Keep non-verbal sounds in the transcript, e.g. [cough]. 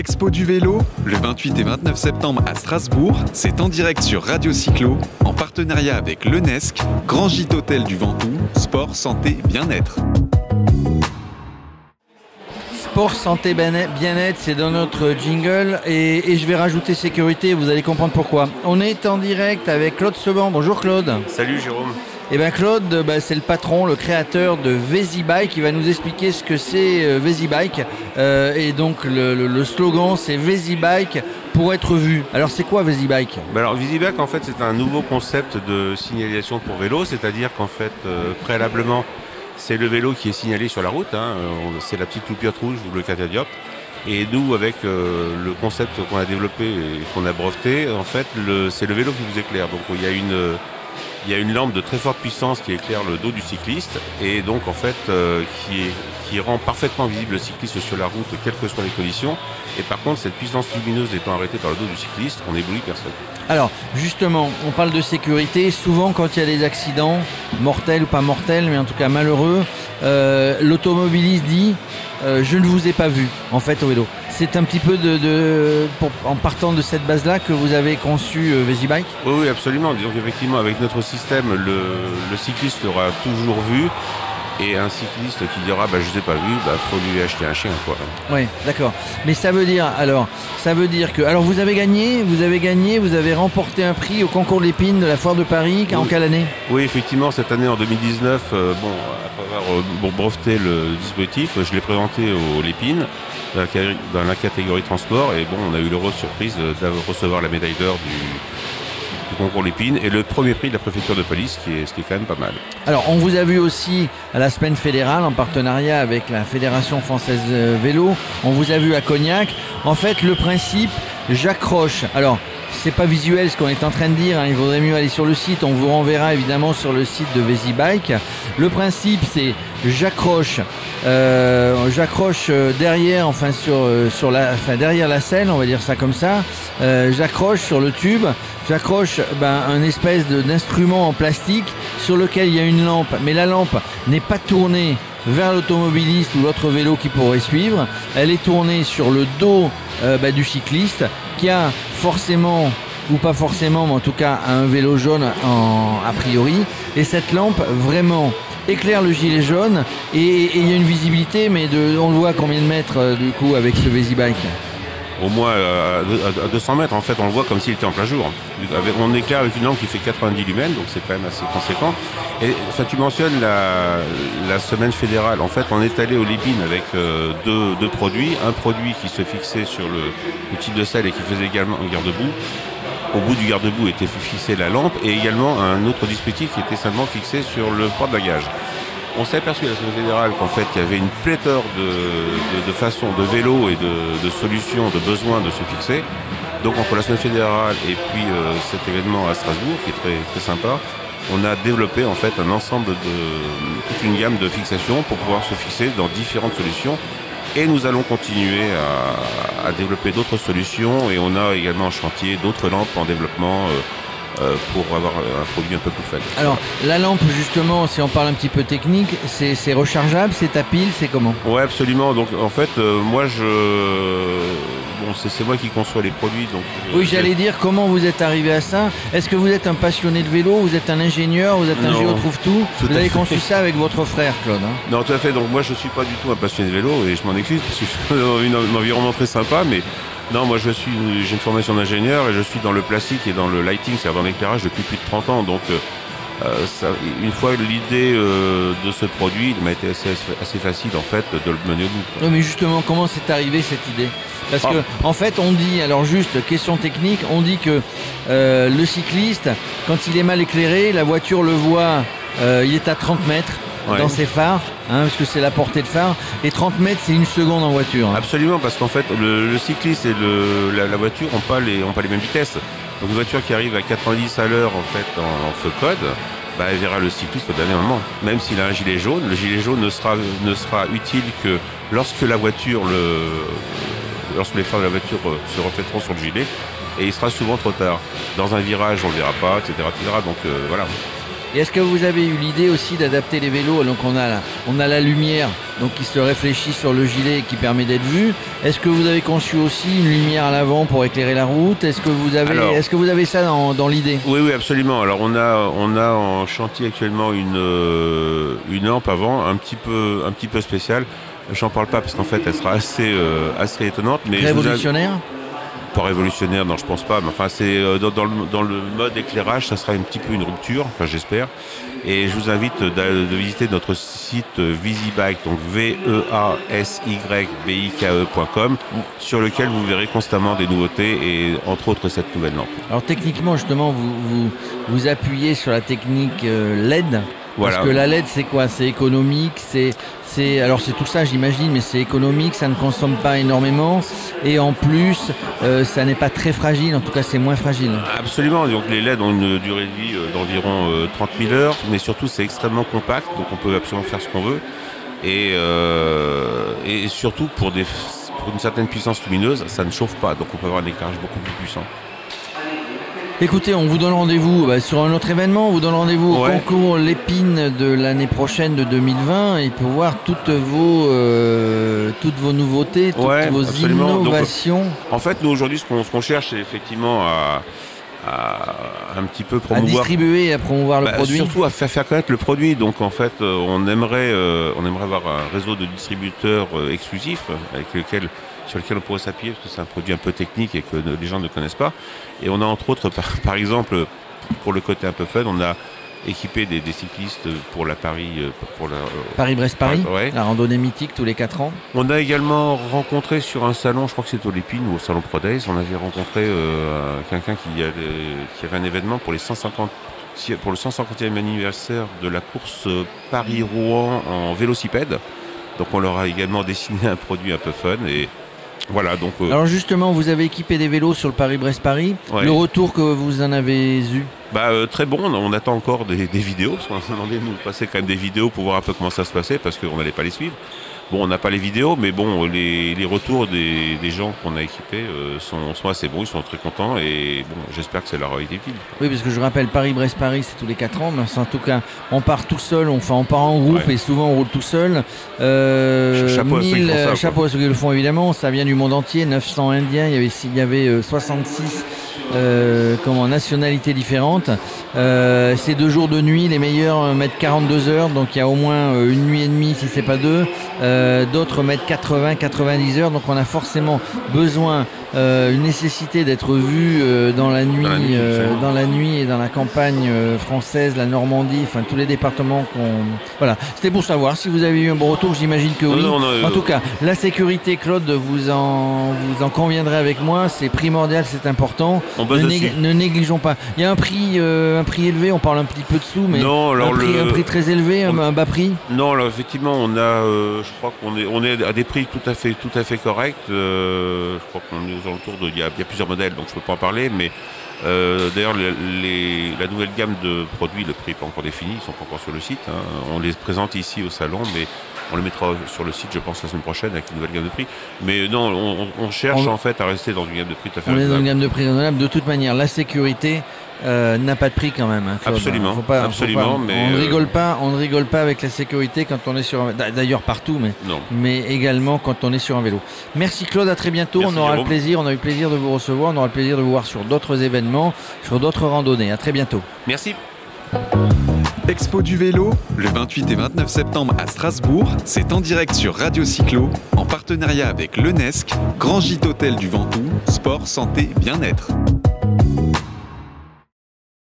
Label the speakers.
Speaker 1: Expo du vélo, le 28 et 29 septembre à Strasbourg, c'est en direct sur Radio Cyclo, en partenariat avec l'UNESC, Grand Gîte Hôtel du Ventoux, sport, santé, bien-être.
Speaker 2: Sport, santé, bien-être, c'est dans notre jingle et, je vais rajouter sécurité, vous allez comprendre pourquoi. On est en direct avec Claude Seban. Bonjour Claude.
Speaker 3: Salut Jérôme.
Speaker 2: Eh bien Claude, bah, c'est le patron, le créateur de Vesibike qui va nous expliquer ce que c'est euh, Vesibike. Euh, et donc le, slogan c'est Vesibike pour être vu. Alors c'est quoi Vesibike
Speaker 3: bah Alors Vesibike en fait c'est un nouveau concept de signalisation pour vélo, c'est-à-dire qu'en fait euh, préalablement c'est le vélo qui est signalé sur la route, hein. c'est la petite loupiote rouge ou le catadiop. Et nous, avec le concept qu'on a développé et qu'on a breveté, en fait, c'est le vélo qui vous éclaire. Donc il y a une, il y a une lampe de très forte puissance qui éclaire le dos du cycliste et donc en fait euh, qui, rend parfaitement visible le cycliste sur la route quelles que soient les conditions. Et par contre, cette puissance lumineuse étant arrêtée par le dos du cycliste, on n'éblouit personne.
Speaker 2: Alors justement, on parle de sécurité. Souvent, quand il y a des accidents, mortels ou pas mortels, mais en tout cas malheureux, euh, l'automobiliste dit euh, je ne vous ai pas vu en fait au vélo. C'est un petit peu de, en partant de cette base-là que vous avez conçu euh, Vesibike
Speaker 3: oui, absolument. Disons qu'effectivement, avec notre système, le, cycliste sera toujours vu. Et un cycliste qui dira bah, je ne ai pas vu, bah faut lui acheter un chien quoi.
Speaker 2: Oui, d'accord. Mais ça veut dire alors, ça veut dire que alors vous avez gagné, vous avez gagné, vous avez remporté un prix au concours de l'épine de la foire de Paris en quelle année?
Speaker 3: Oui, effectivement, cette année en 2019, euh, bon, après avoir euh, breveté le dispositif, je l'ai présenté au Lépine dans la catégorie transport et bon, on a eu l'heureux surprise de recevoir la médaille d'or du et le premier prix de la préfecture de police, qui est, ce qui est quand même pas mal.
Speaker 2: Alors, on vous a vu aussi à la semaine fédérale en partenariat avec la Fédération française vélo. On vous a vu à Cognac. En fait, le principe, j'accroche. Alors, c'est pas visuel ce qu'on est en train de dire, hein. il vaudrait mieux aller sur le site, on vous renverra évidemment sur le site de Vesibike. Le principe c'est j'accroche euh, j'accroche euh, derrière enfin sur, euh, sur la enfin derrière la selle, on va dire ça comme ça, j'accroche sur le tube, j'accroche ben, un espèce d'instrument en plastique sur lequel il y a une lampe, mais la lampe n'est pas tournée vers l'automobiliste ou l'autre vélo qui pourrait suivre. Elle est tournée sur le dos ben, du cycliste qui a forcément ou pas forcément, mais en tout cas un vélo jaune a priori. Et cette lampe vraiment éclaire le gilet jaune et il y a une visibilité, mais on le voit combien de mètres euh, du coup avec ce Vesibike
Speaker 3: au moins euh, à 200 mètres, en fait, on le voit comme s'il était en plein jour. On éclaire avec une lampe qui fait 90 lumens, donc c'est quand même assez conséquent. Et ça, tu mentionnes la, semaine fédérale. En fait, on est allé au Lépine avec euh, deux, produits. Un produit qui se fixait sur le, type de selle et qui faisait également un garde-boue. Au bout du garde-boue était fixée la lampe et également un autre dispositif qui était simplement fixé sur le porte-bagages. On s'est aperçu à la Semaine fédérale qu'en fait il y avait une pléthore de, façons, de vélos et de, solutions, de besoins de se fixer. Donc entre la fédérale et puis euh, cet événement à Strasbourg qui est très, très sympa, on a développé en fait un ensemble de toute une gamme de fixations pour pouvoir se fixer dans différentes solutions. Et nous allons continuer à, développer d'autres solutions et on a également en chantier d'autres lampes en développement. Euh, euh, pour avoir un produit un peu plus faible.
Speaker 2: Alors, la lampe, justement, si on parle un petit peu technique, c'est rechargeable, c'est à pile, c'est comment?
Speaker 3: Oui, absolument. Donc, en fait, euh, moi, je. Bon, c'est moi qui conçois les produits. Donc,
Speaker 2: euh, oui, j'allais dire comment vous êtes arrivé à ça? Est-ce que vous êtes un passionné de vélo Vous êtes un ingénieur Vous êtes un géo trouve-tout Vous avez conçu ça avec votre frère, Claude hein?
Speaker 3: Non, tout à fait. Donc, moi, je ne suis pas du tout un passionné de vélo et je m'en excuse parce que je suis dans un environnement très sympa, mais non, moi je suis, j'ai une formation d'ingénieur et je suis dans le plastique et dans le lighting, c'est-à-dire dans l'éclairage depuis plus de 30 ans. Donc, euh, euh, une fois l'idée euh, de ce produit, il m'a été assez, facile en fait de le mener au bout.
Speaker 2: Non, mais justement, comment c'est arrivé cette idée? Parce qu'en que en fait, on dit, alors juste question technique, on dit que le cycliste, quand il est mal éclairé, la voiture le voit, il est à 30 mètres dans ses phares, hein, parce que c'est la portée de phare. Et 30 mètres, c'est une seconde en voiture. Hein.
Speaker 3: Absolument, parce qu'en fait, le, cycliste et la, voiture n'ont pas, les, pas les mêmes vitesses. Donc une voiture qui arrive à 90 à l'heure en fait en, feu code, bah, elle verra le cycliste au dernier moment. Même s'il a un gilet jaune, le gilet jaune ne sera, ne sera utile que lorsque la voiture, le, lorsque les phares de la voiture euh, se reflèteront sur le gilet, et il sera souvent trop tard. Dans un virage, on ne le verra pas, etc. etc. donc euh, voilà.
Speaker 2: Et est-ce que vous avez eu l'idée aussi d'adapter les vélos Donc on a, la, on a la lumière donc qui se réfléchit sur le gilet et qui permet d'être vu. Est-ce que vous avez conçu aussi une lumière à l'avant pour éclairer la route? Est-ce que vous avez, est-ce que vous avez ça dans, dans l'idée?
Speaker 3: Oui, oui, absolument. Alors on a, on a en chantier actuellement une, euh, une lampe avant, un petit peu, un petit peu spéciale. J'en parle pas parce qu'en fait, elle sera assez, euh, assez étonnante. Mais
Speaker 2: Révolutionnaire?
Speaker 3: Pas révolutionnaire, non, je pense pas. Mais enfin, c'est euh, dans, le, dans, le, mode éclairage, ça sera un petit peu une rupture, enfin, j'espère. Et je vous invite de, visiter notre site Visibike, donc V-E-A-S-Y-B-I-K-E.com, sur lequel vous verrez constamment des nouveautés et entre autres cette nouvelle lampe.
Speaker 2: Alors techniquement, justement, vous, vous, vous appuyez sur la technique euh, LED. Parce que la LED, c'est quoi? C'est économique, c'est alors c'est tout ça, j'imagine, mais c'est économique, ça ne consomme pas énormément et en plus, euh, ça n'est pas très fragile. En tout cas, c'est moins fragile.
Speaker 3: Absolument. Donc les LED ont une durée de vie euh, d'environ 30 euh, 000 heures, mais surtout c'est extrêmement compact, donc on peut absolument faire ce qu'on veut. Et, surtout pour une certaine puissance lumineuse, ça ne chauffe pas, donc on peut avoir un éclairage beaucoup plus puissant.
Speaker 2: Écoutez, on vous donne rendez-vous bah, sur un autre événement. On vous donne rendez-vous au concours Lépine de l'année prochaine de 2020 et pour voir toutes vos, euh, toutes vos nouveautés, toutes vos innovations.
Speaker 3: en fait, nous aujourd'hui, ce qu'on cherche, c'est effectivement à, un petit peu promouvoir.
Speaker 2: À distribuer et à promouvoir le bah, produit.
Speaker 3: Surtout à faire, faire connaître le produit. Donc en fait, euh, on aimerait, euh, on aimerait avoir un réseau de distributeurs exclusifs avec lequel sur lequel on pourrait s'appuyer parce que c'est un produit un peu technique et que les gens ne connaissent pas. Et on a entre autres, [laughs] par, exemple, pour le côté un peu fun, on a équipé des, cyclistes pour la Paris euh, pour la, euh,
Speaker 2: Paris-Brest-Paris, la randonnée mythique tous les 4 ans.
Speaker 3: On a également rencontré sur un salon, je crois que c'est au Lépine ou au salon ProDays, on avait rencontré euh, quelqu'un qui, qui, avait un événement pour les 150 pour le 150e anniversaire de la course Paris-Rouen en vélocipède. Donc on leur a également [laughs] dessiné un produit un peu fun et voilà, donc.
Speaker 2: Euh, Alors justement, vous avez équipé des vélos sur le Paris-Brest-Paris. Le retour que vous en avez eu
Speaker 3: bah, euh, très bon, on attend encore des, vidéos, parce qu'on a demandé de nous passer quand même des vidéos pour voir un peu comment ça se passait, parce qu'on n'allait pas les suivre. Bon, on n'a pas les vidéos, mais bon, les, retours des, gens qu'on a équipés euh, sont, assez bons, ils sont très contents et bon, j'espère que ça leur a été utile.
Speaker 2: Oui, parce que je rappelle, Paris-Brest-Paris, c'est tous les 4 ans, mais en tout cas, on part tout seul, on, enfin, on part en groupe et souvent on roule tout seul.
Speaker 3: Euh, chapeau, à ceux
Speaker 2: chapeau à ceux qui le font évidemment, ça vient du monde entier, 900 Indiens, il y avait, il y avait 66 euh, comment, nationalités différentes. Euh, ces deux jours de nuit, les meilleurs mettent 42 heures, donc il y a au moins euh, une nuit et demie si c'est pas deux. Euh, d'autres mettent 80, 90 heures, donc on a forcément besoin euh, une nécessité d'être vu euh, dans la nuit, dans la nuit, et dans la campagne française, la Normandie, enfin tous les départements qu'on. Voilà, c'était pour savoir si vous avez eu un bon retour. J'imagine que oui. en tout cas, la sécurité, Claude, vous en vous en conviendrez avec moi, c'est primordial, c'est important. Ne, négligeons pas. Il y a un prix, un prix élevé. On parle un petit peu de sous, mais
Speaker 3: non,
Speaker 2: un, prix, un, prix, très élevé, un, bas prix?
Speaker 3: Non, alors effectivement, on a, je crois qu'on est, on est à des prix tout à fait, tout à fait corrects. je crois qu'on est autour de. Il y, a, plusieurs modèles, donc je ne peux pas en parler, mais euh, d'ailleurs, la nouvelle gamme de produits, le prix n'est pas encore défini, ils ne sont pas encore sur le site. Hein. On les présente ici au salon, mais on les mettra sur le site, je pense, la semaine prochaine avec une nouvelle gamme de prix. Mais non, on, cherche en fait à rester dans une gamme de prix tout à fait
Speaker 2: On est dans une gamme de prix raisonnable. De toute manière, la sécurité, euh, n'a pas de prix quand même. Hein,
Speaker 3: absolument. absolument mais
Speaker 2: on ne rigole pas. On ne rigole pas avec la sécurité quand on est sur. Un... D'ailleurs partout, mais mais également quand on est sur un vélo. Merci Claude. À très bientôt. on aura le plaisir. On a eu le plaisir de vous recevoir. On aura le plaisir de vous voir sur d'autres événements, sur d'autres randonnées. À très bientôt.
Speaker 3: Merci.
Speaker 1: Expo du vélo, le 28 et 29 septembre à Strasbourg, c'est en direct sur Radio Cyclo, en partenariat avec l'UNESC, Grand Gîte Hôtel du Ventoux, Sport, Santé, Bien-être.